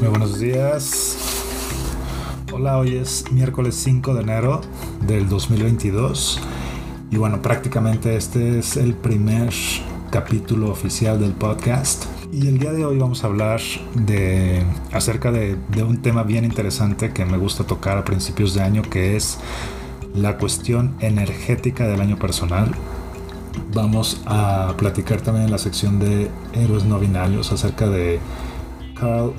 Muy buenos días. Hola, hoy es miércoles 5 de enero del 2022 y bueno, prácticamente este es el primer capítulo oficial del podcast. Y el día de hoy vamos a hablar de acerca de, de un tema bien interesante que me gusta tocar a principios de año, que es la cuestión energética del año personal. Vamos a platicar también en la sección de héroes no binarios acerca de Carl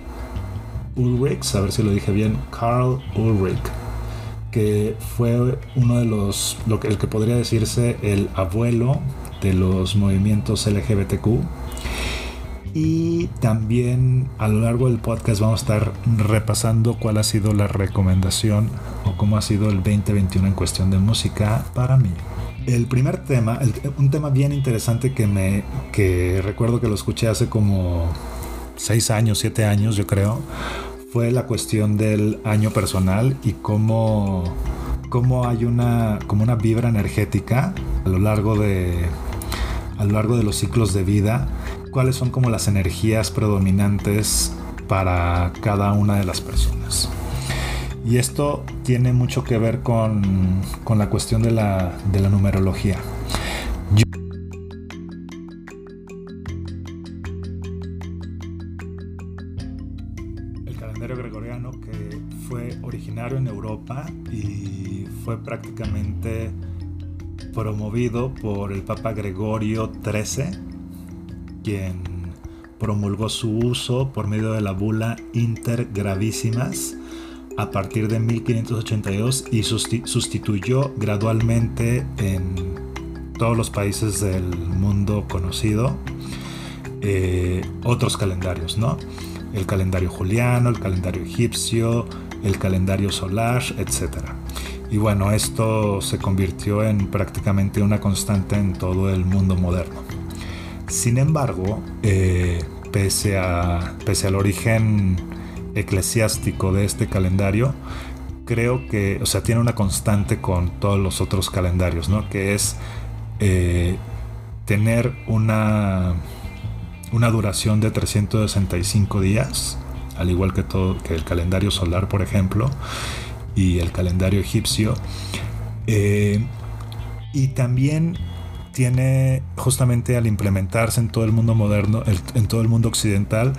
Ulrich, a ver si lo dije bien, Carl Ulrich, que fue uno de los, lo que, el que podría decirse el abuelo de los movimientos LGBTQ. Y también a lo largo del podcast vamos a estar repasando cuál ha sido la recomendación o cómo ha sido el 2021 en cuestión de música para mí. El primer tema, un tema bien interesante que me que recuerdo que lo escuché hace como 6 años, 7 años yo creo, fue la cuestión del año personal y cómo, cómo hay una, como una vibra energética a lo largo de a lo largo de los ciclos de vida, cuáles son como las energías predominantes para cada una de las personas. Y esto tiene mucho que ver con, con la cuestión de la, de la numerología. Gregoriano que fue originario en Europa y fue prácticamente promovido por el Papa Gregorio XIII, quien promulgó su uso por medio de la bula Inter Gravísimas a partir de 1582 y sustituyó gradualmente en todos los países del mundo conocido eh, otros calendarios, ¿no? El calendario juliano, el calendario egipcio, el calendario solar, etc. Y bueno, esto se convirtió en prácticamente una constante en todo el mundo moderno. Sin embargo, eh, pese, a, pese al origen eclesiástico de este calendario, creo que, o sea, tiene una constante con todos los otros calendarios, ¿no? Que es eh, tener una una duración de 365 días, al igual que, todo, que el calendario solar, por ejemplo, y el calendario egipcio. Eh, y también tiene, justamente al implementarse en todo el mundo moderno, en todo el mundo occidental,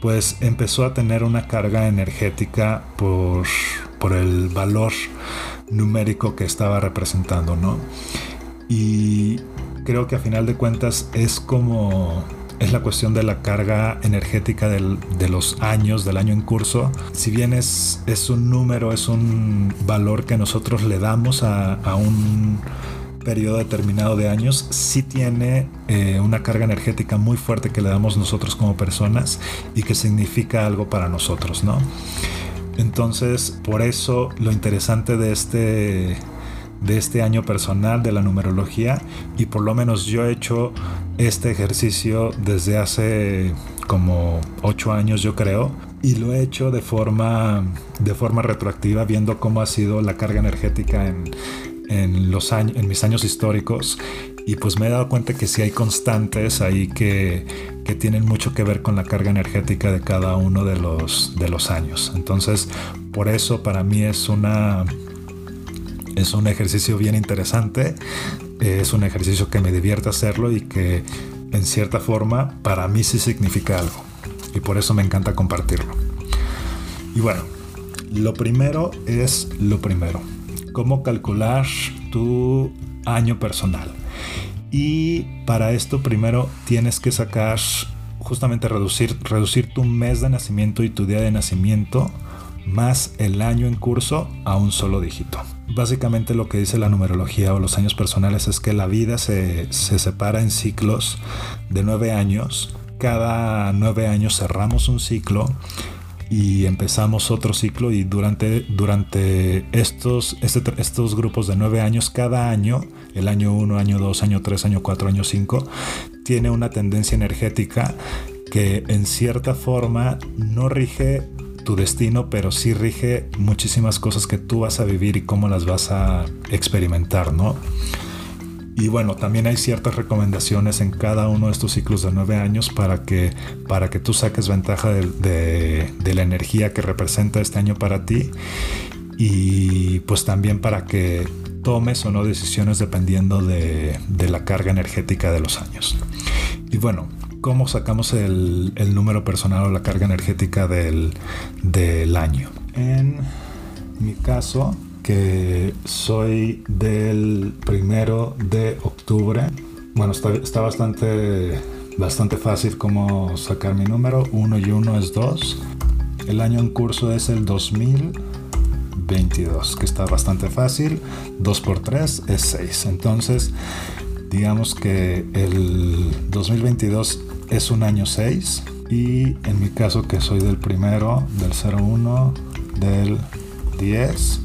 pues empezó a tener una carga energética por, por el valor numérico que estaba representando, ¿no? Y creo que a final de cuentas es como es la cuestión de la carga energética de los años, del año en curso. Si bien es, es un número, es un valor que nosotros le damos a, un periodo determinado de años, sí tiene eh, una carga energética muy fuerte que le damos nosotros como personas y que significa algo para nosotros, ¿no? Entonces, por eso lo interesante de este de este año personal de la numerología y por lo menos yo he hecho este ejercicio desde hace como ocho años yo creo y lo he hecho de forma de forma retroactiva viendo cómo ha sido la carga energética en, en los años en mis años históricos y pues me he dado cuenta que sí hay constantes ahí que, que, tienen mucho que ver con la carga energética de cada uno de los, de los años. Entonces, por eso para mí es una es un ejercicio bien interesante, es un ejercicio que me divierte hacerlo y que en cierta forma para mí sí significa algo. Y por eso me encanta compartirlo. Y bueno, lo primero es lo primero. Cómo calcular tu año personal. Y para esto primero tienes que sacar, justamente reducir, reducir tu mes de nacimiento y tu día de nacimiento más el año en curso a un solo dígito. Básicamente lo que dice la numerología o los años personales es que la vida se, separa en ciclos de nueve años. Cada nueve años cerramos un ciclo y empezamos otro ciclo y durante, durante estos, este, estos grupos de nueve años, cada año, el año 1, año 2, año 3, año 4, año 5, tiene una tendencia energética que en cierta forma no rige tu destino, pero sí rige muchísimas cosas que tú vas a vivir y cómo las vas a experimentar, ¿no? Y bueno, también hay ciertas recomendaciones en cada uno de estos ciclos de nueve años para que, para que tú saques ventaja de, la energía que representa este año para ti y pues también para que tomes o no decisiones dependiendo de, la carga energética de los años. Y bueno, ¿cómo sacamos el, número personal o la carga energética del, del año? En mi caso, que soy del primero de octubre. Bueno, está, bastante, bastante fácil como sacar mi número. 1 y 1 es 2. El año en curso es el 2022, que está bastante fácil. 2 por 3 es 6. Entonces, digamos que el 2022 es un año 6. Y en mi caso, que soy del primero, del 01, del 10,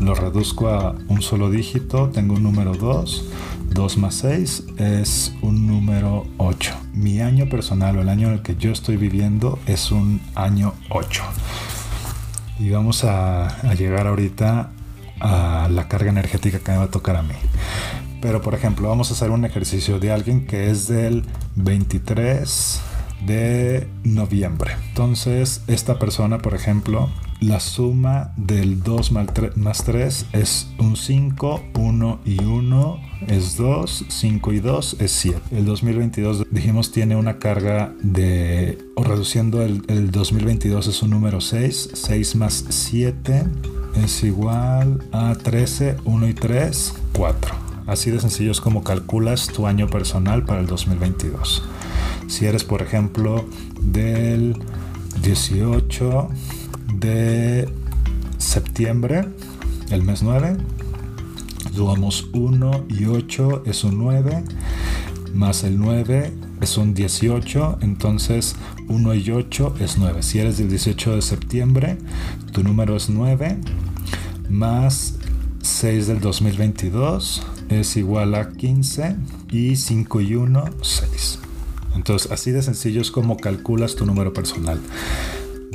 lo reduzco a un solo dígito, tengo un número 2, 2 más 6 es un número 8. Mi año personal o el año en el que yo estoy viviendo es un año 8. Y vamos a, a llegar ahorita a la carga energética que me va a tocar a mí. Pero por ejemplo, vamos a hacer un ejercicio de alguien que es del 23 de noviembre. Entonces, esta persona, por ejemplo, la suma del 2 más 3 es un 5, 1 y 1 es 2, 5 y 2 es 7. El 2022 dijimos tiene una carga de, o reduciendo el, el 2022 es un número 6, 6 más 7 es igual a 13, 1 y 3, 4. Así de sencillo es como calculas tu año personal para el 2022. Si eres, por ejemplo, del 18 de septiembre, el mes 9. Sumamos 1 y 8 es un 9, más el 9 es un 18, entonces 1 y 8 es 9. Si eres del 18 de septiembre, tu número es 9, más 6 del 2022 es igual a 15 y 5 y 1, 6. Entonces, así de sencillo es como calculas tu número personal.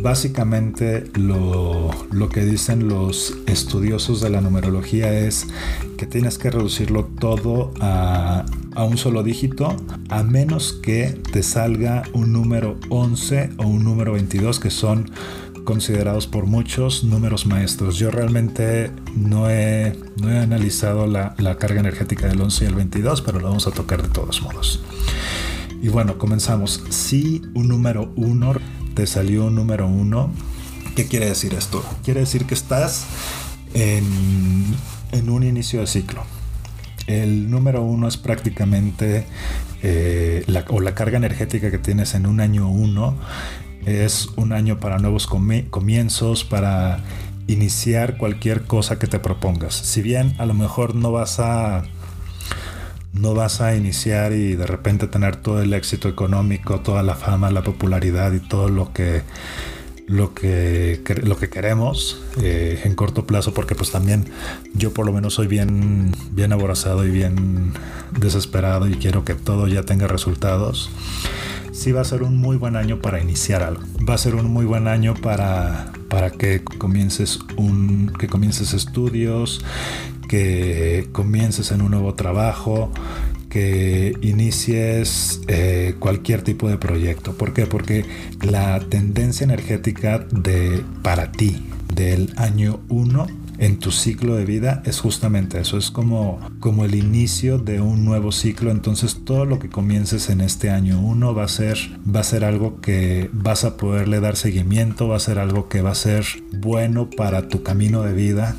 Básicamente lo, que dicen los estudiosos de la numerología es que tienes que reducirlo todo a, a, un solo dígito, a menos que te salga un número 11 o un número 22, que son considerados por muchos números maestros. Yo realmente no he, no he analizado la, la carga energética del 11 y el 22, pero lo vamos a tocar de todos modos. Y bueno, comenzamos. Si un número 1 te salió un número uno, ¿qué quiere decir esto? Quiere decir que estás en, un inicio de ciclo. El número uno es prácticamente eh, la, o la carga energética que tienes en un año uno es un año para nuevos comienzos, para iniciar cualquier cosa que te propongas. Si bien a lo mejor no vas a no vas a iniciar y de repente tener todo el éxito económico, toda la fama, la popularidad y todo lo que lo que, lo que queremos eh, en corto plazo porque pues también yo por lo menos soy bien bien aborazado y bien desesperado y quiero que todo ya tenga resultados sí va a ser un muy buen año para iniciar algo va a ser un muy buen año para para que comiences un que comiences estudios que comiences en un nuevo trabajo, que inicies eh, cualquier tipo de proyecto. ¿Por qué? Porque la tendencia energética de para ti del año 1 en tu ciclo de vida es justamente eso, es como, como el inicio de un nuevo ciclo, entonces todo lo que comiences en este año 1 va a ser va a ser algo que vas a poderle dar seguimiento, va a ser algo que va a ser bueno para tu camino de vida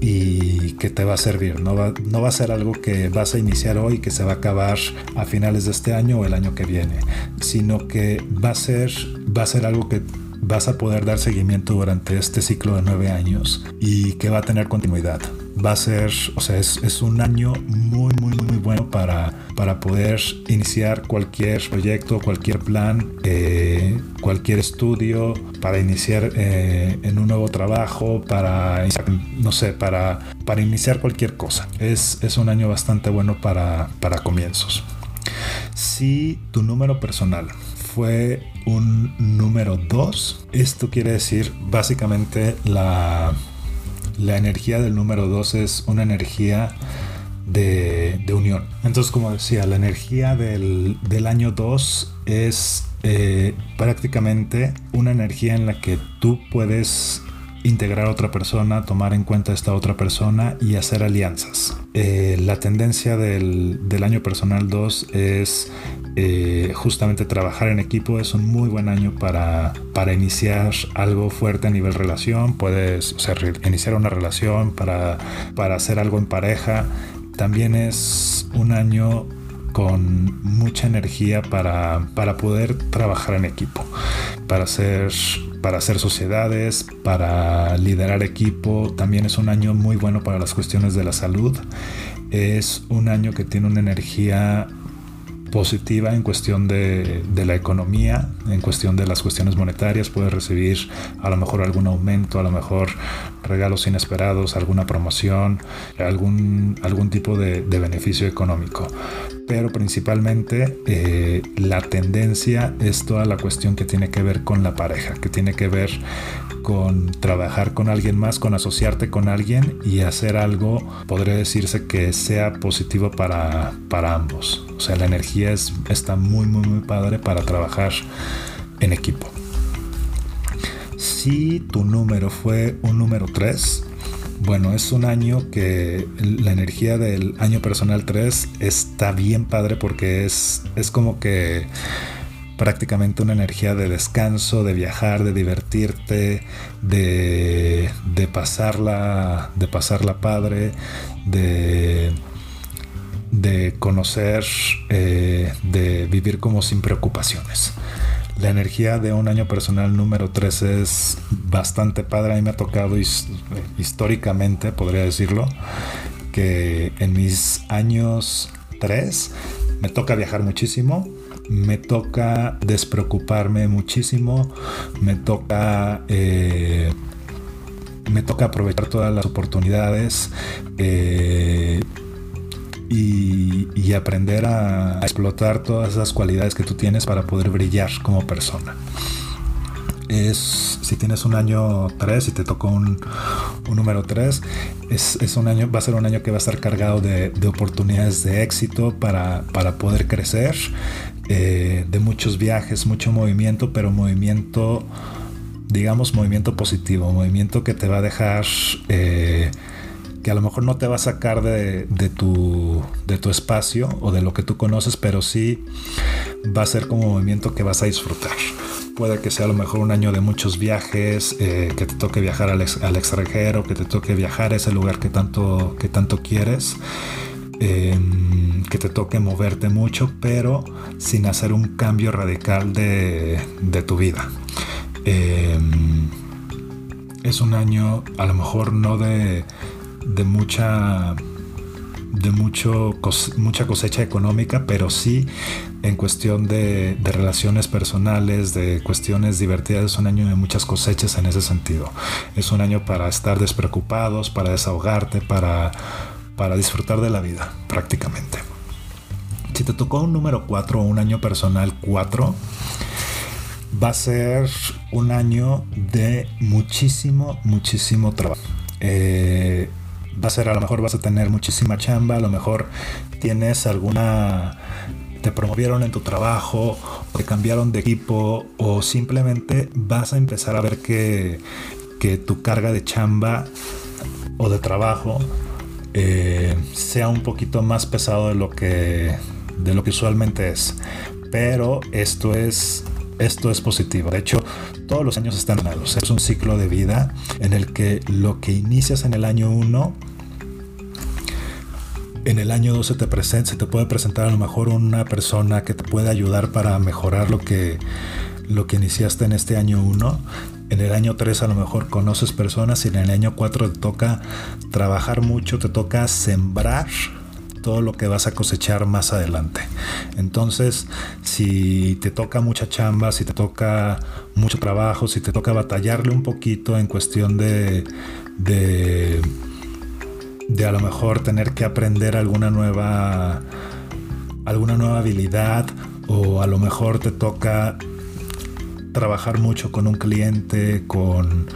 y que te va a servir. No va, no va a ser algo que vas a iniciar hoy que se va a acabar a finales de este año o el año que viene, sino que va a ser, va a ser algo que vas a poder dar seguimiento durante este ciclo de nueve años y que va a tener continuidad. Va a ser, o sea, es, un año muy, muy, muy bueno para, para poder iniciar cualquier proyecto, cualquier plan, eh, cualquier estudio, para iniciar eh, en un nuevo trabajo, para, no sé, para, para iniciar cualquier cosa. Es, es un año bastante bueno para, para comienzos. Si tu número personal fue un número 2. Esto quiere decir básicamente la, la energía del número 2 es una energía de, unión. Entonces, como decía, la energía del, año 2 es eh, prácticamente una energía en la que tú puedes integrar a otra persona, tomar en cuenta a esta otra persona y hacer alianzas. Eh, la tendencia del, año personal 2 es eh, justamente trabajar en equipo. Es un muy buen año para, para iniciar algo fuerte a nivel relación. Puedes iniciar una relación para, para hacer algo en pareja. También es un año con mucha energía para, para poder trabajar en equipo, para hacer para hacer sociedades, para liderar equipo. También es un año muy bueno para las cuestiones de la salud. Es un año que tiene una energía positiva en cuestión de, la economía, en cuestión de las cuestiones monetarias, puedes recibir a lo mejor algún aumento, a lo mejor regalos inesperados, alguna promoción, algún, algún tipo de, beneficio económico. Pero principalmente eh, la tendencia es toda la cuestión que tiene que ver con la pareja, que tiene que ver con trabajar con alguien más, con asociarte con alguien y hacer algo, podría decirse que sea positivo para, para ambos. O sea, la energía es, está muy, muy, muy padre para trabajar en equipo. Si tu número fue un número 3, bueno, es un año que la energía del año personal 3 está bien padre porque es, es como que prácticamente una energía de descanso, de viajar, de divertirte, de, de pasarla, de pasarla padre, de, de conocer, eh, de vivir como sin preocupaciones. La energía de un año personal número 3 es bastante padre. A mí me ha tocado históricamente, podría decirlo, que en mis años 3 me toca viajar muchísimo me toca despreocuparme muchísimo, me toca... Eh, me toca aprovechar todas las oportunidades eh, y, aprender a, explotar todas esas cualidades que tú tienes para poder brillar como persona. Es, si tienes un año 3, si te tocó un, número 3, es, un año, va a ser un año que va a estar cargado de, oportunidades de éxito para, para poder crecer, eh, de muchos viajes, mucho movimiento, pero movimiento, digamos, movimiento positivo, movimiento que te va a dejar, eh, que a lo mejor no te va a sacar de, tu, de tu espacio o de lo que tú conoces, pero sí va a ser como movimiento que vas a disfrutar. Puede que sea a lo mejor un año de muchos viajes, eh, que te toque viajar al, al, extranjero, que te toque viajar a ese lugar que tanto, que tanto quieres. Em, que te toque moverte mucho, pero sin hacer un cambio radical de, tu vida. Em, es un año a lo mejor no de, de mucha de mucho, mucha cosecha económica, pero sí en cuestión de, relaciones personales, de cuestiones divertidas. Es un año de muchas cosechas en ese sentido. Es un año para estar despreocupados, para desahogarte, para para disfrutar de la vida, prácticamente. Si te tocó un número 4 o un año personal 4, va a ser un año de muchísimo, muchísimo trabajo. Eh, va a ser, a lo mejor vas a tener muchísima chamba, a lo mejor tienes alguna te promovieron en tu trabajo, o te cambiaron de equipo, o simplemente vas a empezar a ver que, que tu carga de chamba o de trabajo eh, sea un poquito más pesado de lo que de lo que usualmente es. Pero esto es esto es positivo. De hecho todos los años están dados. Es un ciclo de vida en el que lo que inicias en el año 1 en el año 2 se te, presenta, se te puede presentar a lo mejor una persona que te puede ayudar para mejorar lo que, lo que iniciaste en este año 1 en el año 3 a lo mejor conoces personas y en el año 4 te toca trabajar mucho, te toca sembrar todo lo que vas a cosechar más adelante. Entonces, si te toca mucha chamba, si te toca mucho trabajo, si te toca batallarle un poquito en cuestión de, de, de a lo mejor tener que aprender alguna nueva, alguna nueva habilidad o a lo mejor te toca trabajar mucho con un cliente, con,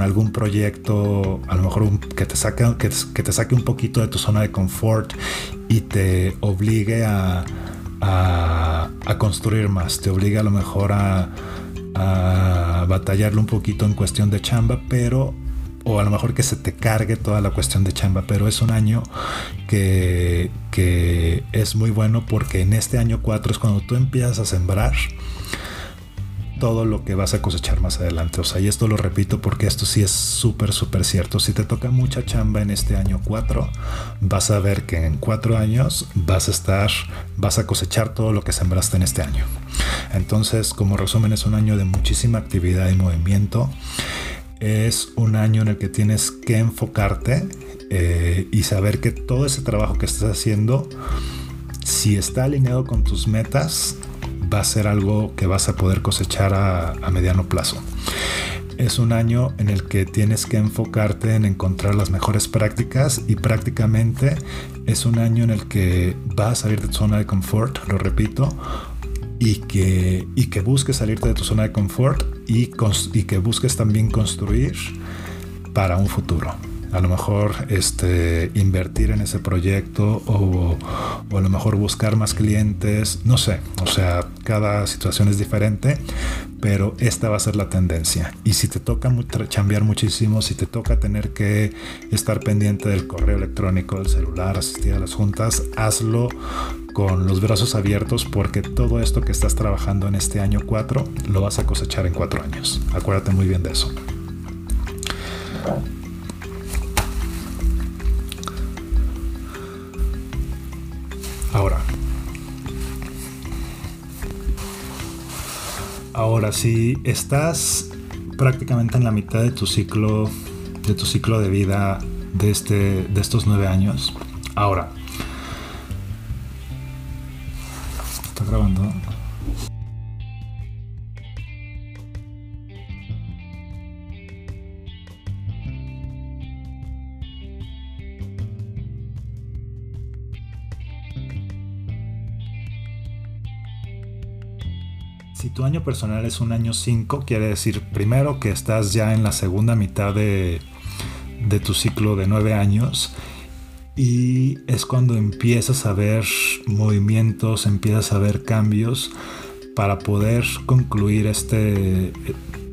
algún proyecto, a lo mejor que, te saque, que, te saque un poquito de tu zona de confort y te obligue a, a, construir más, te obligue a lo mejor a, a batallarle un poquito en cuestión de chamba, pero o a lo mejor que se te cargue toda la cuestión de chamba, pero es un año que, que es muy bueno porque en este año 4 es cuando tú empiezas a sembrar todo lo que vas a cosechar más adelante. O sea, y esto lo repito porque esto sí es súper, súper cierto. Si te toca mucha chamba en este año 4, vas a ver que en 4 años vas a estar, vas a cosechar todo lo que sembraste en este año. Entonces, como resumen, es un año de muchísima actividad y movimiento es un año en el que tienes que enfocarte eh, y saber que todo ese trabajo que estás haciendo, si está alineado con tus metas, va a ser algo que vas a poder cosechar a, mediano plazo. Es un año en el que tienes que enfocarte en encontrar las mejores prácticas y prácticamente es un año en el que vas a salir de tu zona de confort, lo repito, y que, y que busques salirte de tu zona de confort y, y que busques también construir para un futuro a lo mejor este, invertir en ese proyecto o, a lo mejor buscar más clientes, no sé, o sea, cada situación es diferente, pero esta va a ser la tendencia. Y si te toca cambiar muchísimo, si te toca tener que estar pendiente del correo electrónico, del celular, asistir a las juntas, hazlo con los brazos abiertos porque todo esto que estás trabajando en este año 4 lo vas a cosechar en 4 años. Acuérdate muy bien de eso. Ahora. Ahora, si estás prácticamente en la mitad de tu ciclo, de tu ciclo de vida de, este, de estos nueve años, ahora, está grabando. Tu año personal es un año 5, quiere decir primero que estás ya en la segunda mitad de, tu ciclo de 9 años y es cuando empiezas a ver movimientos, empiezas a ver cambios para poder concluir este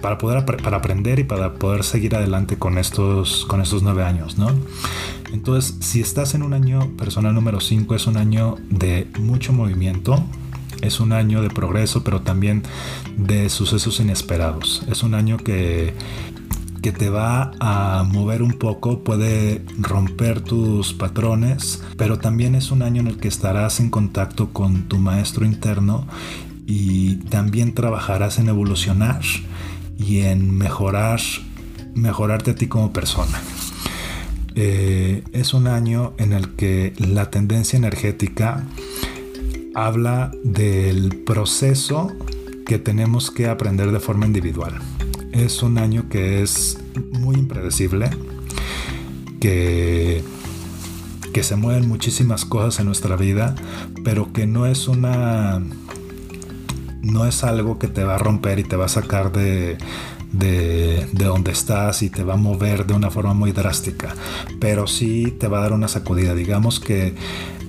para poder para aprender y para poder seguir adelante con estos con estos nueve años, ¿no? Entonces, si estás en un año personal número 5, es un año de mucho movimiento, es un año de progreso, pero también de sucesos inesperados. Es un año que, que te va a mover un poco, puede romper tus patrones, pero también es un año en el que estarás en contacto con tu maestro interno y también trabajarás en evolucionar y en mejorar, mejorarte a ti como persona. Eh, es un año en el que la tendencia energética habla del proceso que tenemos que aprender de forma individual. Es un año que es muy impredecible, que, que se mueven muchísimas cosas en nuestra vida, pero que no es una... no es algo que te va a romper y te va a sacar de, de, de, donde estás y te va a mover de una forma muy drástica, pero sí te va a dar una sacudida. Digamos que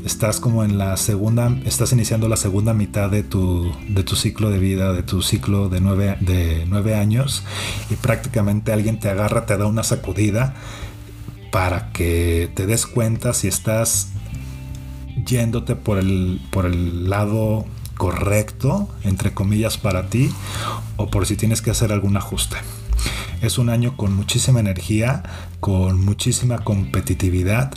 estás como en la segunda, estás iniciando la segunda mitad de tu, de tu ciclo de vida, de tu ciclo de nueve, de nueve años y prácticamente alguien te agarra, te da una sacudida para que te des cuenta si estás yéndote por el, por el lado correcto, entre comillas, para ti o por si tienes que hacer algún ajuste. Es un año con muchísima energía, con muchísima competitividad,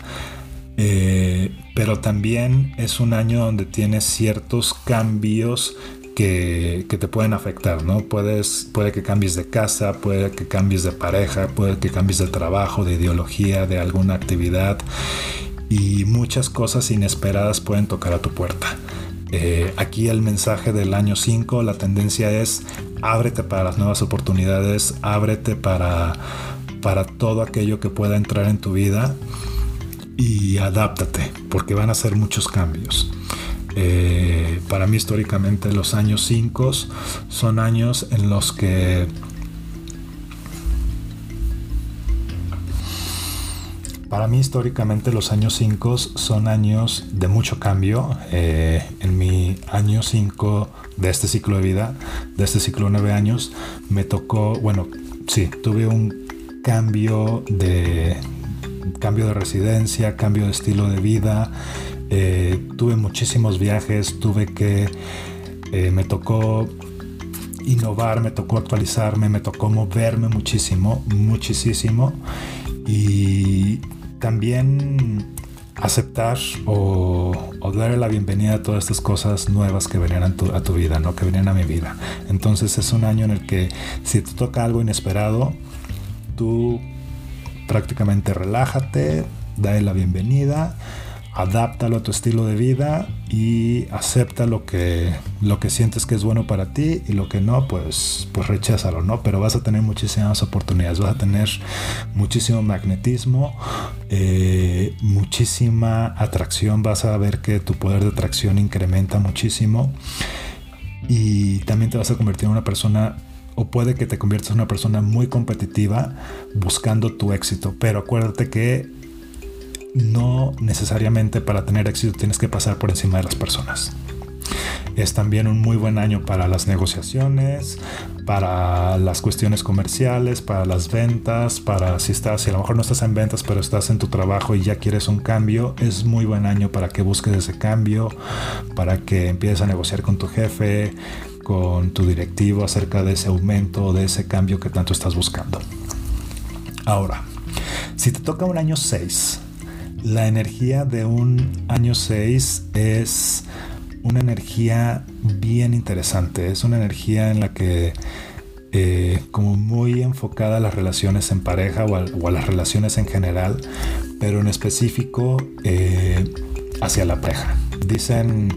eh, pero también es un año donde tienes ciertos cambios que, te pueden afectar, ¿no? Puedes, puede que cambies de casa, puede que cambies de pareja, puede que cambies de trabajo, de ideología, de alguna actividad y muchas cosas inesperadas pueden tocar a tu puerta. Eh, aquí el mensaje del año 5, la tendencia es ábrete para las nuevas oportunidades, ábrete para, para todo aquello que pueda entrar en tu vida y adáptate, porque van a ser muchos cambios. Eh, para mí históricamente los años 5 son años en los que Para mí históricamente los años 5 son años de mucho cambio. Eh, en mi año 5 de este ciclo de vida, de este ciclo de 9 años, me tocó, bueno, sí, tuve un cambio de cambio de residencia, cambio de estilo de vida. Eh, tuve muchísimos viajes, tuve que, eh, me tocó innovar, me tocó actualizarme, me tocó moverme muchísimo, muchísimo. Y también aceptar o, darle la bienvenida a todas estas cosas nuevas que venían a tu, a tu, vida, ¿no? que venían a mi vida. Entonces es un año en el que si te toca algo inesperado, tú prácticamente relájate, dale la bienvenida adáptalo a tu estilo de vida y acepta lo que, lo que sientes que es bueno para ti y lo que no, pues, pues recházalo, ¿no? Pero vas a tener muchísimas oportunidades, vas a tener muchísimo magnetismo, eh, muchísima atracción, vas a ver que tu poder de atracción incrementa muchísimo y también te vas a convertir en una persona o puede que te conviertas en una persona muy competitiva buscando tu éxito, pero acuérdate que no necesariamente para tener éxito tienes que pasar por encima de las personas. Es también un muy buen año para las negociaciones, para las cuestiones comerciales, para las ventas, para si estás, si a lo mejor no estás en ventas, pero estás en tu trabajo y ya quieres un cambio, es muy buen año para que busques ese cambio, para que empieces a negociar con tu jefe, con tu directivo acerca de ese aumento, de ese cambio que tanto estás buscando. Ahora, si te toca un año 6, la energía de un año 6 es una energía bien interesante. Es una energía en la que eh, como muy enfocada a las relaciones en pareja o a, las relaciones en general, pero en específico eh, hacia la pareja. Dicen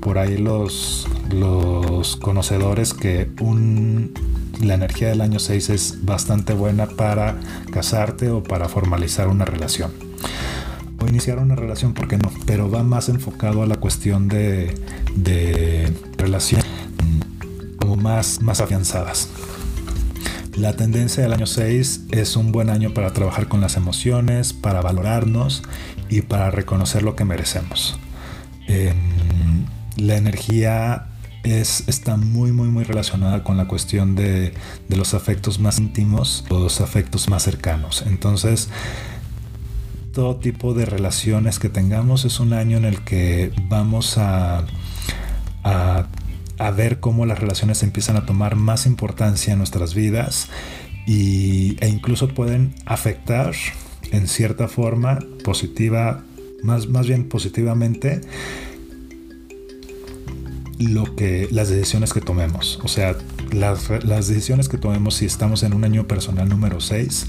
por ahí los, los conocedores que un, la energía del año 6 es bastante buena para casarte o para formalizar una relación iniciar una relación, porque no? Pero va más enfocado a la cuestión de, de relaciones como más, más afianzadas. La tendencia del año 6 es un buen año para trabajar con las emociones, para valorarnos y para reconocer lo que merecemos. Em, la energía es, está muy, muy, muy relacionada con la cuestión de, de los afectos más íntimos, los afectos más cercanos. Entonces, todo tipo de relaciones que tengamos. Es un año en el que vamos a, a, ver cómo las relaciones empiezan a tomar más importancia en nuestras vidas y, e incluso pueden afectar en cierta forma positiva, más, más bien positivamente, lo que las decisiones que tomemos. O sea, las, las, decisiones que tomemos si estamos en un año personal número 6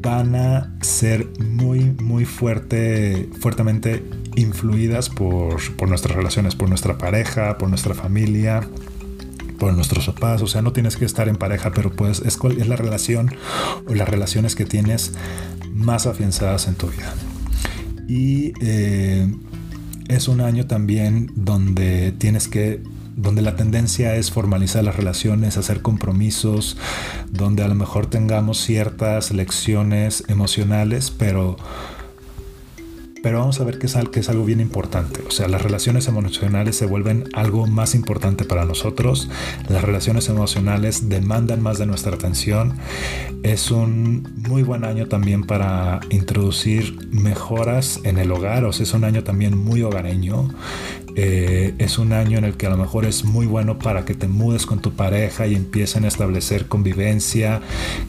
van a ser muy, muy fuerte, fuertemente influidas por, por nuestras relaciones, por nuestra pareja, por nuestra familia, por nuestros papás, o sea, no tienes que estar en pareja, pero pues es, es la relación o las relaciones que tienes más afianzadas en tu vida. Y eh, es un año también donde tienes que donde la tendencia es formalizar las relaciones, hacer compromisos, donde a lo mejor tengamos ciertas lecciones emocionales, pero pero vamos a ver que es, es algo bien importante. O sea, las relaciones emocionales se vuelven algo más importante para nosotros. Las relaciones emocionales demandan más de nuestra atención. Es un muy buen año también para introducir mejoras en el hogar. O sea, es un año también muy hogareño. Eh, es un año en el que a lo mejor es muy bueno para que te mudes con tu pareja y empiecen a establecer convivencia,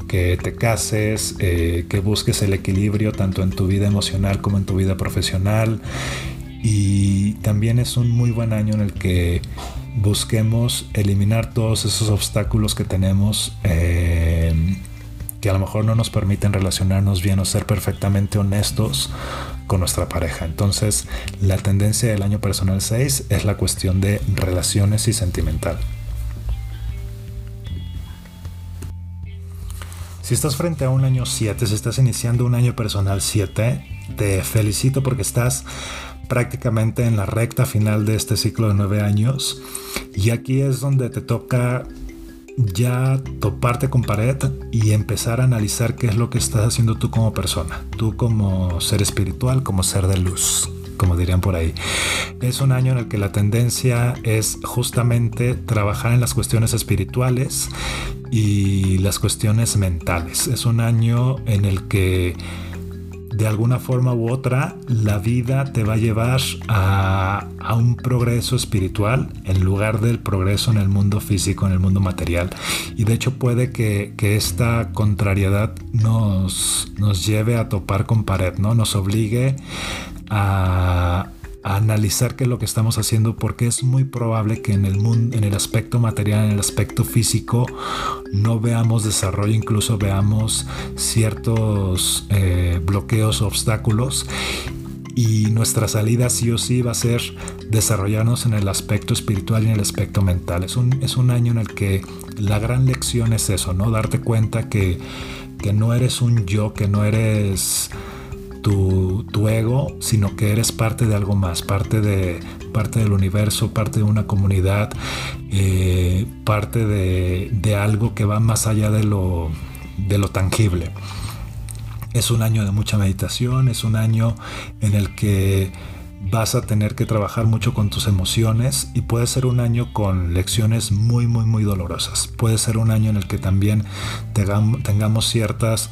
que te cases, eh, que busques el equilibrio tanto en tu vida emocional como en tu vida profesional. Y también es un muy buen año en el que busquemos eliminar todos esos obstáculos que tenemos. Eh, que a lo mejor no nos permiten relacionarnos bien o ser perfectamente honestos con nuestra pareja. Entonces, la tendencia del año personal 6 es la cuestión de relaciones y sentimental. Si estás frente a un año 7, si estás iniciando un año personal 7, te felicito porque estás prácticamente en la recta final de este ciclo de nueve años. Y aquí es donde te toca ya toparte con pared y empezar a analizar qué es lo que estás haciendo tú como persona, tú como ser espiritual, como ser de luz como dirían por ahí. Es un año en el que la tendencia es justamente trabajar en las cuestiones espirituales y las cuestiones mentales. Es un año en el que de alguna forma u otra la vida te va a llevar a, un progreso espiritual en lugar del progreso en el mundo físico, en el mundo material. Y de hecho puede que, que esta contrariedad nos, nos lleve a topar con pared, ¿no? Nos obligue a, analizar qué es lo que estamos haciendo porque es muy probable que en el mundo, en el aspecto material, en el aspecto físico, no veamos desarrollo, incluso veamos ciertos eh, bloqueos, obstáculos y nuestra salida sí o sí va a ser desarrollarnos en el aspecto espiritual y en el aspecto mental. Es un, es un año en el que la gran lección es eso, ¿no? Darte cuenta que, que no eres un yo, que no eres tu, ego, sino que eres parte de algo más, parte, de, parte del universo, parte de una comunidad, eh, parte de, algo que va más allá de lo, de lo tangible. Es un año de mucha meditación, es un año en el que vas a tener que trabajar mucho con tus emociones y puede ser un año con lecciones muy, muy, muy dolorosas. Puede ser un año en el que también tengamos ciertas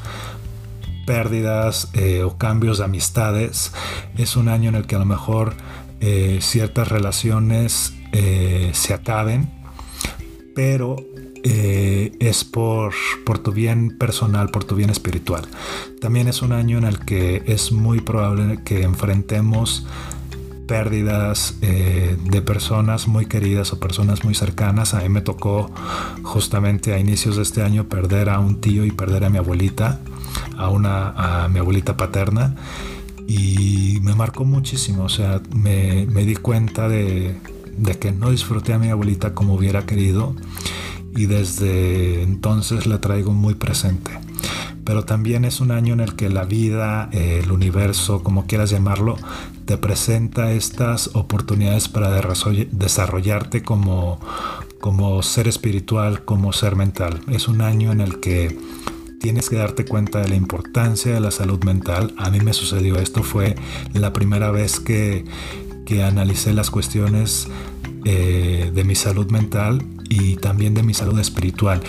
pérdidas eh, o cambios de amistades. Es un año en el que a lo mejor eh, ciertas relaciones eh, se acaben, pero es por, por tu bien personal, por tu bien espiritual. También es un año en el que es muy probable que enfrentemos pérdidas de personas muy queridas o personas muy cercanas. A mí me tocó justamente a inicios de este año perder a un tío y perder a mi abuelita a, una, a mi abuelita paterna y me marcó muchísimo, o sea, me, me di cuenta de, de, que no disfruté a mi abuelita como hubiera querido y desde entonces la traigo muy presente. Pero también es un año en el que la vida, el universo, como quieras llamarlo, te presenta estas oportunidades para desarrollarte como, como ser espiritual, como ser mental. Es un año en el que tienes que darte cuenta de la importancia de la salud mental. A mí me sucedió esto, fue la primera vez que, que analicé las cuestiones eh, de mi salud mental y también de mi salud espiritual.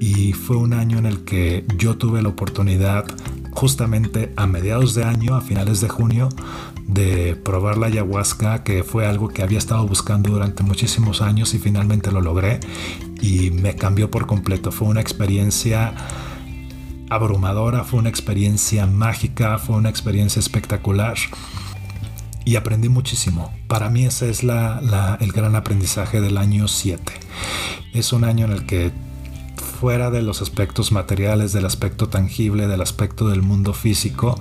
Y fue un año en el que yo tuve la oportunidad, justamente a mediados de año, a finales de junio, de probar la ayahuasca, que fue algo que había estado buscando durante muchísimos años y finalmente lo logré y me cambió por completo. Fue una experiencia abrumadora, fue una experiencia mágica, fue una experiencia espectacular y aprendí muchísimo. Para mí ese es el gran aprendizaje del año 7. Es un año en el que fuera de los aspectos materiales, del aspecto tangible, del aspecto del mundo físico,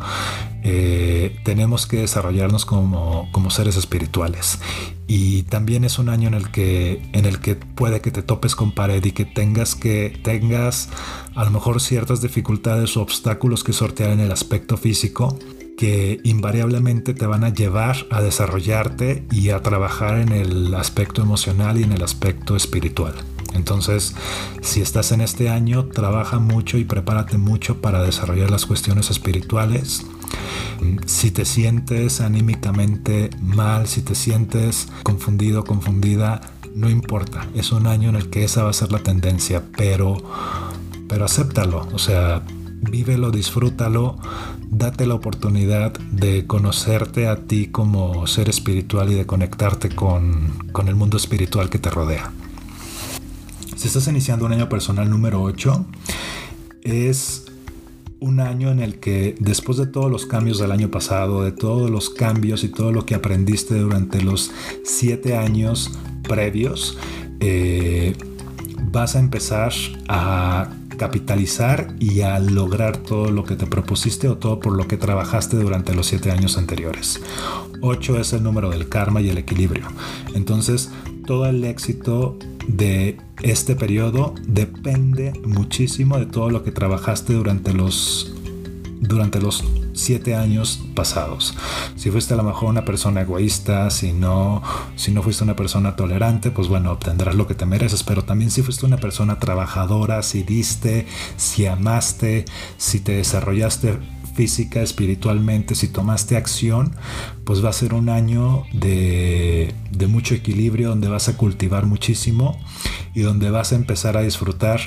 eh, tenemos que desarrollarnos como, como, seres espirituales. Y también es un año en el, que, en el que puede que te topes con pared y que tengas que tengas a lo mejor ciertas dificultades o obstáculos que sortear en el aspecto físico que invariablemente te van a llevar a desarrollarte y a trabajar en el aspecto emocional y en el aspecto espiritual. Entonces, si estás en este año, trabaja mucho y prepárate mucho para desarrollar las cuestiones espirituales. Si te sientes anímicamente mal, si te sientes confundido, confundida, no importa. Es un año en el que esa va a ser la tendencia, pero, pero acéptalo. O sea, vívelo, disfrútalo, date la oportunidad de conocerte a ti como ser espiritual y de conectarte con, con el mundo espiritual que te rodea. Si estás iniciando un año personal número 8, es un año en el que después de todos los cambios del año pasado, de todos los cambios y todo lo que aprendiste durante los 7 años previos, eh, vas a empezar a capitalizar y a lograr todo lo que te propusiste o todo por lo que trabajaste durante los 7 años anteriores. 8 es el número del karma y el equilibrio. Entonces, todo el éxito de este periodo depende muchísimo de todo lo que trabajaste durante los, durante los siete años pasados. Si fuiste a lo mejor una persona egoísta, si no, si no fuiste una persona tolerante, pues bueno, obtendrás lo que te mereces. Pero también si fuiste una persona trabajadora, si diste, si amaste, si te desarrollaste física, espiritualmente, si tomaste acción, pues va a ser un año de, de, mucho equilibrio, donde vas a cultivar muchísimo y donde vas a empezar a disfrutar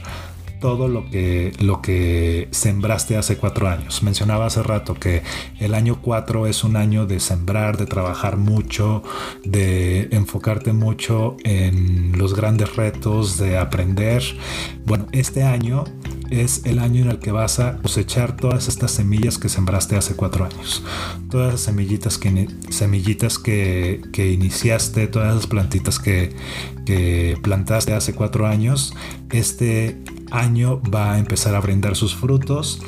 todo lo que, lo que sembraste hace cuatro años. Mencionaba hace rato que el año cuatro es un año de sembrar, de trabajar mucho, de enfocarte mucho en los grandes retos, de aprender. Bueno, este año es el año en el que vas a cosechar todas estas semillas que sembraste hace cuatro años. Todas las semillitas que, semillitas que, iniciaste, todas las plantitas que, que plantaste hace cuatro años, este año va a empezar a brindar sus frutos.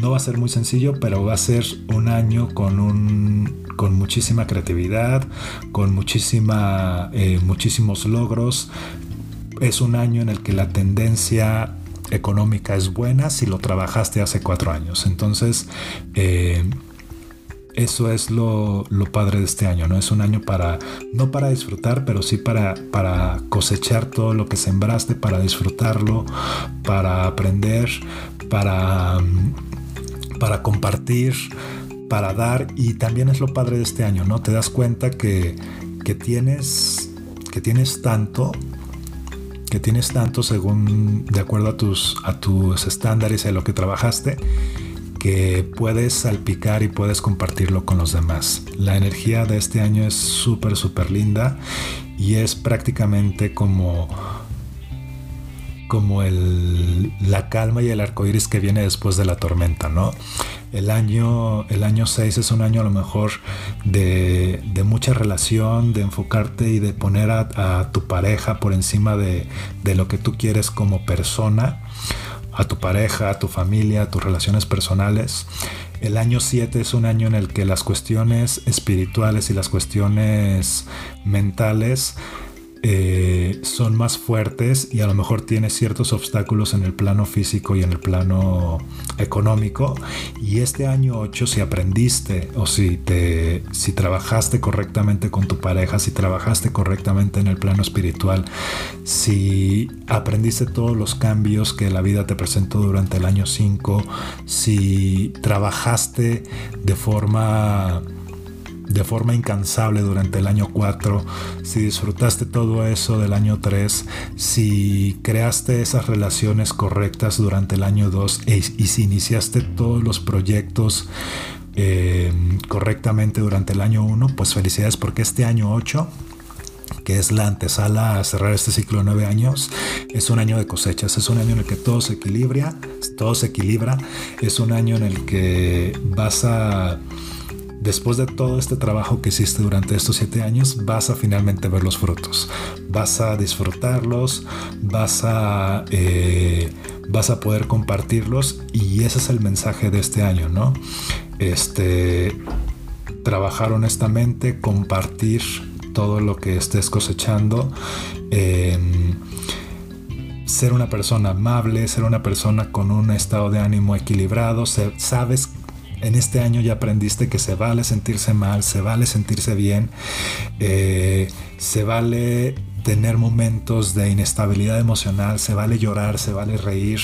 No va a ser muy sencillo, pero va a ser un año con un con muchísima creatividad, con muchísima, eh, muchísimos logros. Es un año en el que la tendencia económica es buena si lo trabajaste hace cuatro años. Entonces, eh, eso es lo, padre de este año, ¿no? Es un año para, no para disfrutar, pero sí para, para cosechar todo lo que sembraste, para disfrutarlo, para aprender, para, para compartir, para dar. Y también es lo padre de este año, ¿no? Te das cuenta que, que tienes, que tienes tanto que tienes tanto según de acuerdo a tus, a tus estándares y a lo que trabajaste que puedes salpicar y puedes compartirlo con los demás. La energía de este año es súper, súper linda y es prácticamente como como el, la calma y el arco iris que viene después de la tormenta, ¿no? El año, el año 6 es un año a lo mejor de, mucha relación, de enfocarte y de poner a, tu pareja por encima de, de, lo que tú quieres como persona, a tu pareja, a tu familia, a tus relaciones personales. El año 7 es un año en el que las cuestiones espirituales y las cuestiones mentales eh, son más fuertes y a lo mejor tienes ciertos obstáculos en el plano físico y en el plano económico. Y este año 8, si aprendiste o si, te, si trabajaste correctamente con tu pareja, si trabajaste correctamente en el plano espiritual, si aprendiste todos los cambios que la vida te presentó durante el año 5, si trabajaste de forma de forma incansable durante el año 4, si disfrutaste todo eso del año 3, si creaste esas relaciones correctas durante el año 2 e, y si iniciaste todos los proyectos eh, correctamente durante el año 1, pues felicidades porque este año 8 que es la antesala a cerrar este ciclo de nueve años, es un año de cosechas, es un año en el que todo se equilibra, todo se equilibra, es un año en el que vas a después de todo este trabajo que hiciste durante estos siete años, vas a finalmente ver los frutos. Vas a disfrutarlos, vas a, eh, vas a poder compartirlos y ese es el mensaje de este año, ¿no? Este, trabajar honestamente, compartir todo lo que estés cosechando. Em, ser una persona amable, ser una persona con un estado de ánimo equilibrado, sabes en este año ya aprendiste que se vale sentirse mal, se vale sentirse bien, eh, se vale tener momentos de inestabilidad emocional, se vale llorar, se vale reír,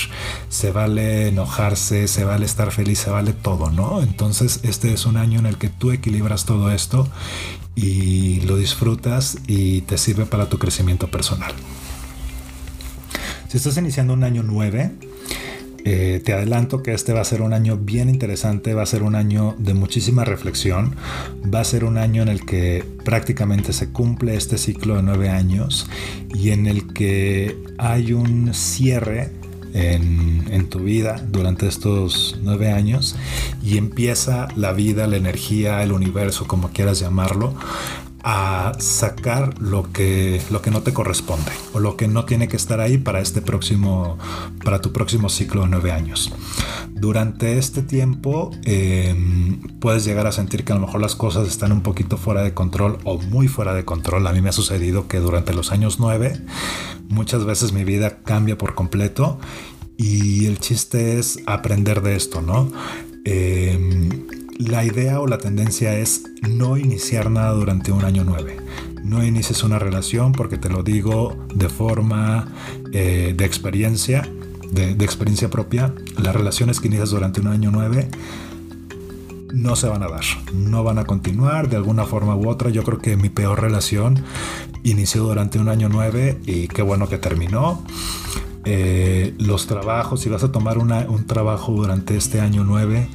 se vale enojarse, se vale estar feliz, se vale todo, ¿no? Entonces este es un año en el que tú equilibras todo esto y lo disfrutas y te sirve para tu crecimiento personal. Si estás iniciando un año 9, eh, te adelanto que este va a ser un año bien interesante, va a ser un año de muchísima reflexión, va a ser un año en el que prácticamente se cumple este ciclo de nueve años y en el que hay un cierre en, en, tu vida durante estos nueve años y empieza la vida, la energía, el universo, como quieras llamarlo, a sacar lo que, lo que no te corresponde o lo que no tiene que estar ahí para este próximo, para tu próximo ciclo de nueve años. Durante este tiempo em, puedes llegar a sentir que a lo mejor las cosas están un poquito fuera de control o muy fuera de control. A mí me ha sucedido que durante los años nueve muchas veces mi vida cambia por completo y el chiste es aprender de esto, ¿no? Em, la idea o la tendencia es no iniciar nada durante un año 9. No inicies una relación porque te lo digo de forma eh, de experiencia, de, experiencia propia. Las relaciones que inicias durante un año 9 no se van a dar, no van a continuar de alguna forma u otra. Yo creo que mi peor relación inició durante un año 9 y qué bueno que terminó. Eh, los trabajos, si vas a tomar un trabajo durante este año 9,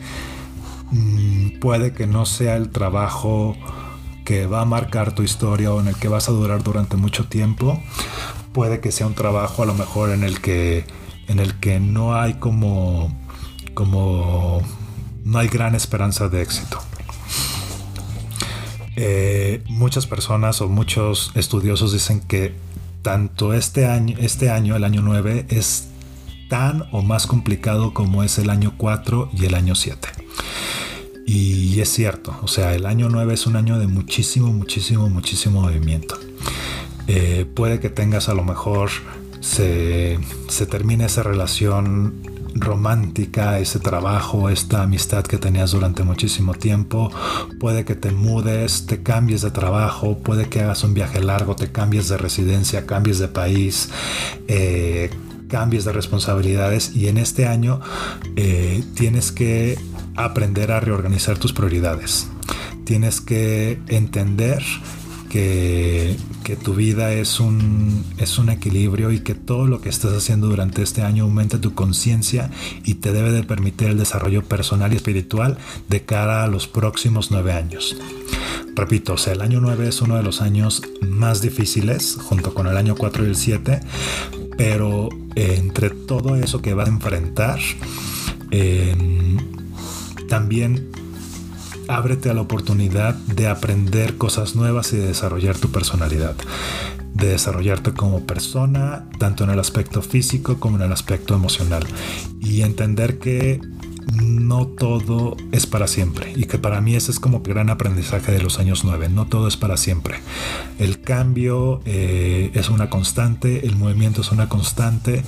mm, puede que no sea el trabajo que va a marcar tu historia o en el que vas a durar durante mucho tiempo. Puede que sea un trabajo a lo mejor en el que, en el que no hay como, como, no hay gran esperanza de éxito. Eh, muchas personas o muchos estudiosos dicen que tanto este año, este año, el año 9, es tan o más complicado como es el año 4 y el año 7. Y es cierto, o sea, el año 9 es un año de muchísimo, muchísimo, muchísimo movimiento. Eh, puede que tengas a lo mejor se, se termine esa relación romántica, ese trabajo, esta amistad que tenías durante muchísimo tiempo. Puede que te mudes, te cambies de trabajo, puede que hagas un viaje largo, te cambies de residencia, cambies de país. Eh, cambies de responsabilidades y en este año eh, tienes que aprender a reorganizar tus prioridades. Tienes que entender que, tu vida es un, es un equilibrio y que todo lo que estás haciendo durante este año aumenta tu conciencia y te debe de permitir el desarrollo personal y espiritual de cara a los próximos nueve años. Repito, o sea, el año 9 es uno de los años más difíciles, junto con el año 4 y el 7, pero entre todo eso que vas a enfrentar, eh, también ábrete a la oportunidad de aprender cosas nuevas y de desarrollar tu personalidad, de desarrollarte como persona, tanto en el aspecto físico como en el aspecto emocional, y entender que no todo es para siempre y que para mí ese es como el gran aprendizaje de los años 9, no todo es para siempre. El cambio eh, es una constante, el movimiento es una constante,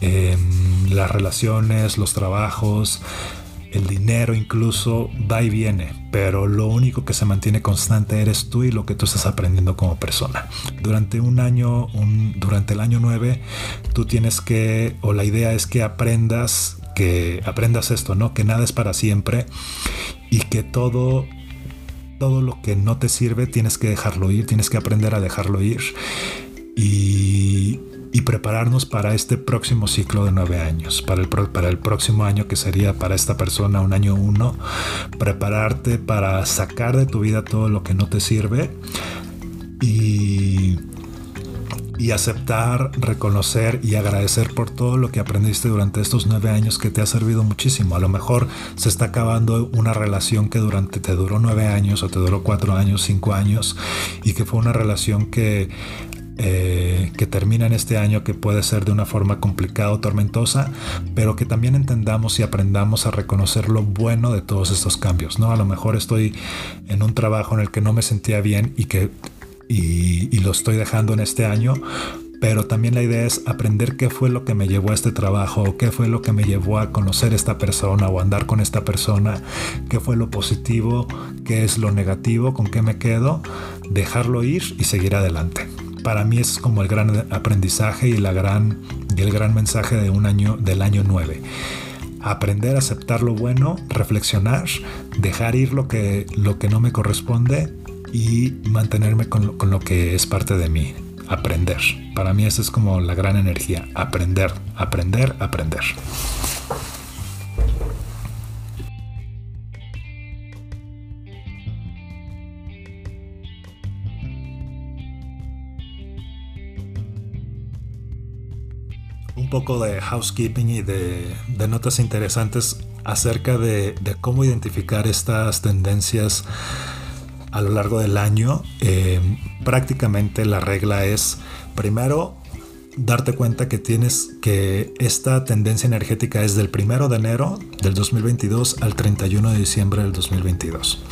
em, las relaciones, los trabajos, el dinero incluso va y viene, pero lo único que se mantiene constante eres tú y lo que tú estás aprendiendo como persona. Durante un año, durante el año 9, tú tienes que, o la idea es que aprendas, que aprendas esto, ¿no? Que nada es para siempre y que todo todo lo que no te sirve tienes que dejarlo ir, tienes que aprender a dejarlo ir. Y, y prepararnos para este próximo ciclo de nueve años, para el, para el próximo año que sería para esta persona un año uno, prepararte para sacar de tu vida todo lo que no te sirve y, y aceptar, reconocer y agradecer por todo lo que aprendiste durante estos nueve años que te ha servido muchísimo. A lo mejor se está acabando una relación que durante te duró nueve años o te duró cuatro años, cinco años y que fue una relación que eh, que termina en este año que puede ser de una forma complicada o tormentosa, pero que también entendamos y aprendamos a reconocer lo bueno de todos estos cambios, ¿no? A lo mejor estoy en un trabajo en el que no me sentía bien y que y, lo estoy dejando en este año, pero también la idea es aprender qué fue lo que me llevó a este trabajo, o qué fue lo que me llevó a conocer esta persona o andar con esta persona, qué fue lo positivo, qué es lo negativo, con qué me quedo, dejarlo ir y seguir adelante para mí es como el gran aprendizaje y, gran, y el gran mensaje de un año, del año 9. Aprender a aceptar lo bueno, reflexionar, dejar ir lo que, lo que no me corresponde y mantenerme con con lo que es parte de mí. Aprender. Para mí esa es como la gran energía. Aprender, aprender, aprender. Poco de housekeeping y de, notas interesantes acerca de, cómo identificar estas tendencias a lo largo del año. Eh, prácticamente la regla es, primero, darte cuenta que tienes que esta tendencia energética es del primero de enero del 2022 al 31 de diciembre del 2022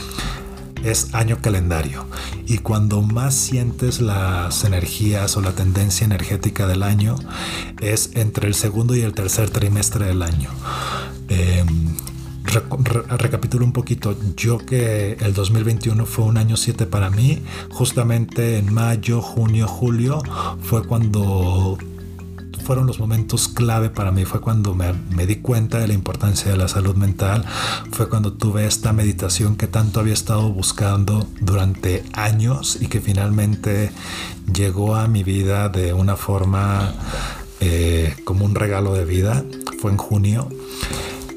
es año calendario y cuando más sientes las energías o la tendencia energética del año es entre el segundo y el tercer trimestre del año. Em, recapitulo un poquito. Yo que el 2021 fue un año 7 para mí. Justamente en mayo, junio, julio fue cuando fueron los momentos clave para mí. Fue cuando me, di cuenta de la importancia de la salud mental. Fue cuando tuve esta meditación que tanto había estado buscando durante años y que finalmente llegó a mi vida de una forma eh, como un regalo de vida. Fue en junio.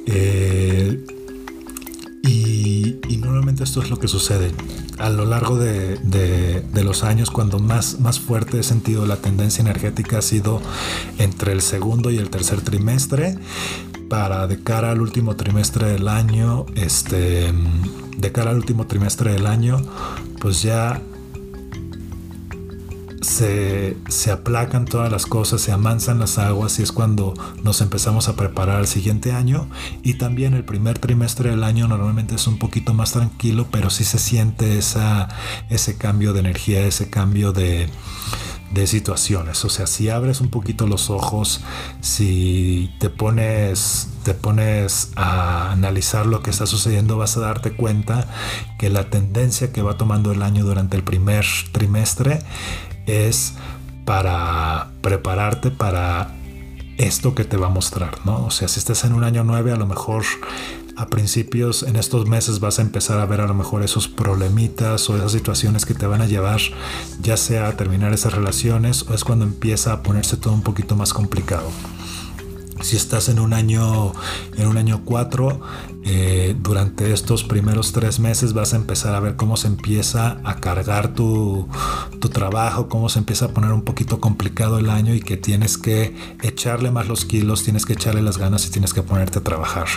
Eh, y, normalmente esto es lo que sucede. A lo largo de, los años, cuando más, más fuerte he sentido la tendencia energética ha sido entre el segundo y el tercer trimestre. Para de cara al último trimestre del año, este, de cara al último trimestre del año, pues ya se, aplacan todas las cosas, se amansan las aguas y es cuando nos empezamos a preparar al siguiente año. Y también el primer trimestre del año normalmente es un poquito más tranquilo, pero sí se siente esa, ese cambio de energía, ese cambio de, de situaciones. O sea, si abres un poquito los ojos, si te pones, te pones a analizar lo que está sucediendo, vas a darte cuenta que la tendencia que va tomando el año durante el primer trimestre es para prepararte para esto que te va a mostrar, ¿no? O sea, si estás en un año 9, a lo mejor a principios en estos meses vas a empezar a ver a lo mejor esos problemitas o esas situaciones que te van a llevar ya sea a terminar esas relaciones o es cuando empieza a ponerse todo un poquito más complicado si estás en un año en un año 4 eh, durante estos primeros tres meses vas a empezar a ver cómo se empieza a cargar tu, tu, trabajo cómo se empieza a poner un poquito complicado el año y que tienes que echarle más los kilos tienes que echarle las ganas y tienes que ponerte a trabajar.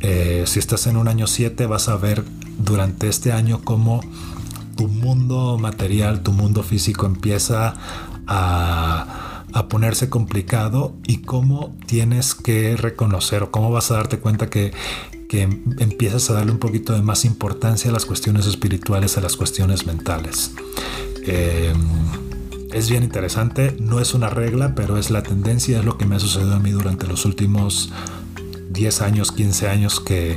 Eh, si estás en un año 7 vas a ver durante este año cómo tu mundo material tu mundo físico empieza a a ponerse complicado y cómo tienes que reconocer o cómo vas a darte cuenta que, que empiezas a darle un poquito de más importancia a las cuestiones espirituales, a las cuestiones mentales. Em, es bien interesante, no es una regla, pero es la tendencia, es lo que me ha sucedido a mí durante los últimos 10 años, 15 años que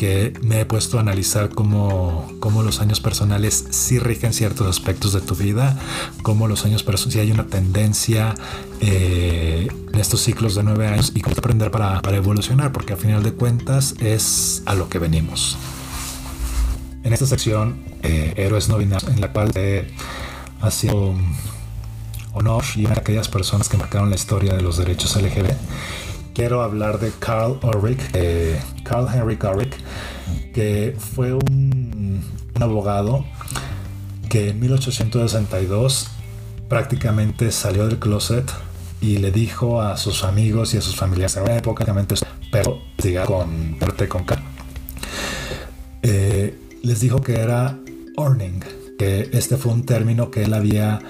que me he puesto a analizar cómo, cómo los años personales sí rigen ciertos aspectos de tu vida, cómo los años personales, si hay una tendencia eh, en estos ciclos de nueve años y cómo aprender para, para evolucionar, porque al final de cuentas es a lo que venimos. En esta sección, eh, Héroes no en la cual he sido honor y a aquellas personas que marcaron la historia de los derechos LGBT quiero hablar de Carl Ulrich, eh, Carl Henrik Ulrich, que fue un, abogado que en 1862 prácticamente salió del closet y le dijo a sus amigos y a sus familiares en una época pero con con eh, les dijo que era orning que este fue un término que él había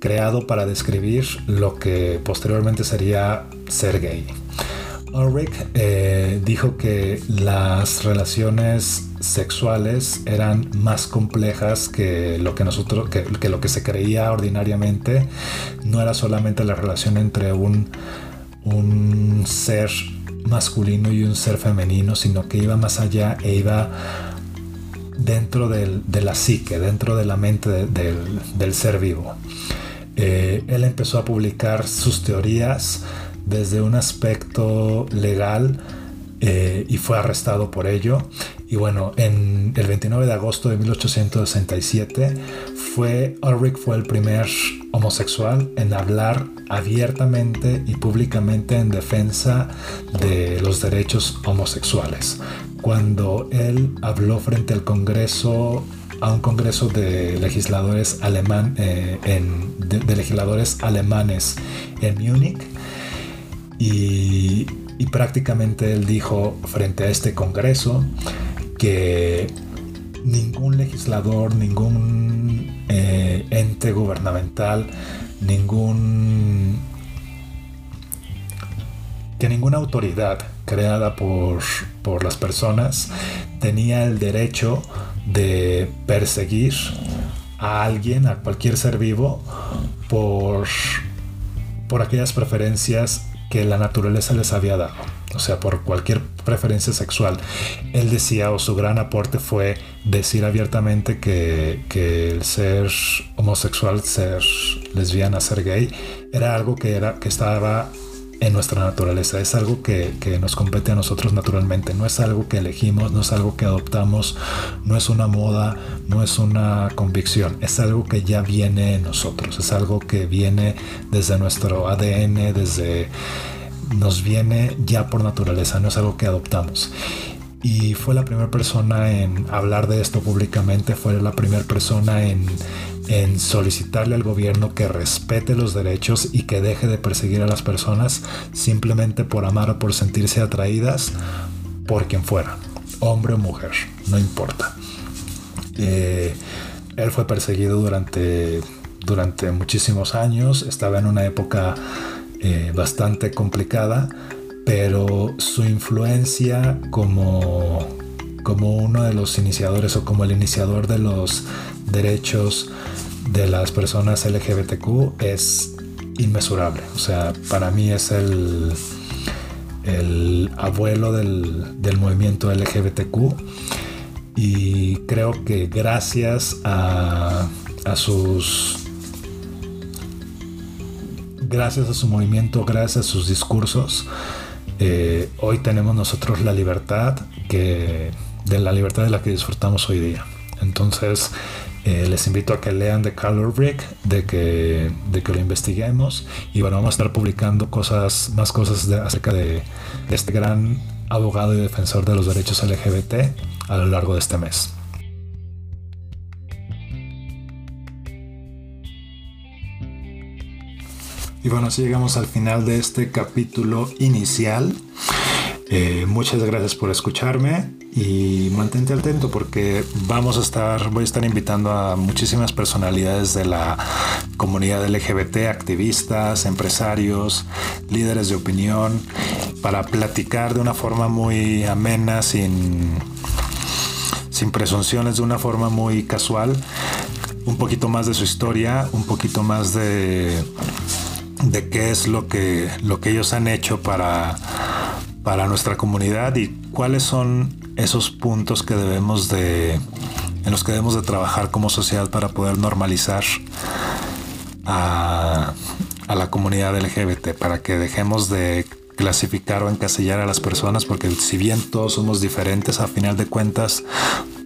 creado para describir lo que posteriormente sería ser gay. Ulrich eh, dijo que las relaciones sexuales eran más complejas que lo que nosotros que, lo que se creía ordinariamente. No era solamente la relación entre un, un ser masculino y un ser femenino sino que iba más allá e iba dentro de la psique dentro de la mente del ser vivo. Eh, él empezó a publicar sus teorías desde un aspecto legal eh, y fue arrestado por ello. Y bueno, en el 29 de agosto de 1867 fue Ulrich fue el primer homosexual en hablar abiertamente y públicamente en defensa de los derechos homosexuales. Cuando él habló frente al Congreso a un congreso de legisladores alemán, eh, de, legisladores alemanes en Múnich y, prácticamente él dijo frente a este congreso que ningún legislador, ningún eh, ente gubernamental, ningún que ninguna autoridad creada por, por las personas tenía el derecho de perseguir a alguien, a cualquier ser vivo, por, por aquellas preferencias que la naturaleza les había dado, o sea, por cualquier preferencia sexual. Él decía, o su gran aporte fue decir abiertamente que, que el ser homosexual, ser lesbiana, ser gay, era algo que, era, que estaba en nuestra naturaleza, es algo que, nos compete a nosotros naturalmente, no es algo que elegimos, no es algo que adoptamos, no es una moda, no es una convicción, es algo que ya viene en nosotros, es algo que viene desde nuestro ADN, desde nos viene ya por naturaleza, no es algo que adoptamos y fue la primera persona en hablar de esto públicamente, fue la primera persona en, en solicitarle al gobierno que respete los derechos y que deje de perseguir a las personas simplemente por amar o por sentirse atraídas por quien fuera, hombre o mujer, no importa. Eh, él fue perseguido durante, durante muchísimos años, estaba en una época eh, bastante complicada, pero su influencia como, como uno de los iniciadores o como el iniciador de los derechos de las personas LGBTQ es inmesurable. O sea, para mí es el, el abuelo del, del movimiento LGBTQ y creo que gracias a, a sus gracias a su movimiento, gracias a sus discursos, eh, hoy tenemos nosotros la libertad que de la libertad de la que disfrutamos hoy día. Entonces, eh, les invito a que lean The Color Brick, de que, de que lo investiguemos y bueno, vamos a estar publicando cosas, más cosas acerca de, de este gran abogado y defensor de los derechos LGBT a lo largo de este mes. Y bueno, así llegamos al final de este capítulo inicial. Eh, muchas gracias por escucharme y mantente atento porque vamos a estar, voy a estar invitando a muchísimas personalidades de la comunidad LGBT, activistas, empresarios, líderes de opinión, para platicar de una forma muy amena, sin, sin presunciones, de una forma muy casual, un poquito más de su historia, un poquito más de, de qué es lo que, lo que ellos han hecho para para nuestra comunidad y cuáles son esos puntos que debemos de en los que debemos de trabajar como sociedad para poder normalizar a, a la comunidad LGBT para que dejemos de clasificar o encasillar a las personas porque si bien todos somos diferentes a final de cuentas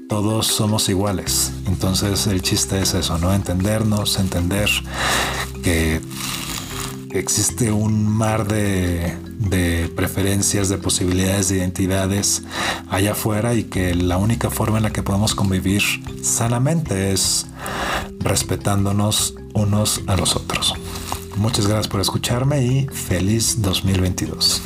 todos somos iguales. Entonces el chiste es eso no entendernos entender que existe un mar de, preferencias, de posibilidades, de identidades allá afuera y que la única forma en la que podemos convivir sanamente es respetándonos unos a los otros. Muchas gracias por escucharme y feliz 2022.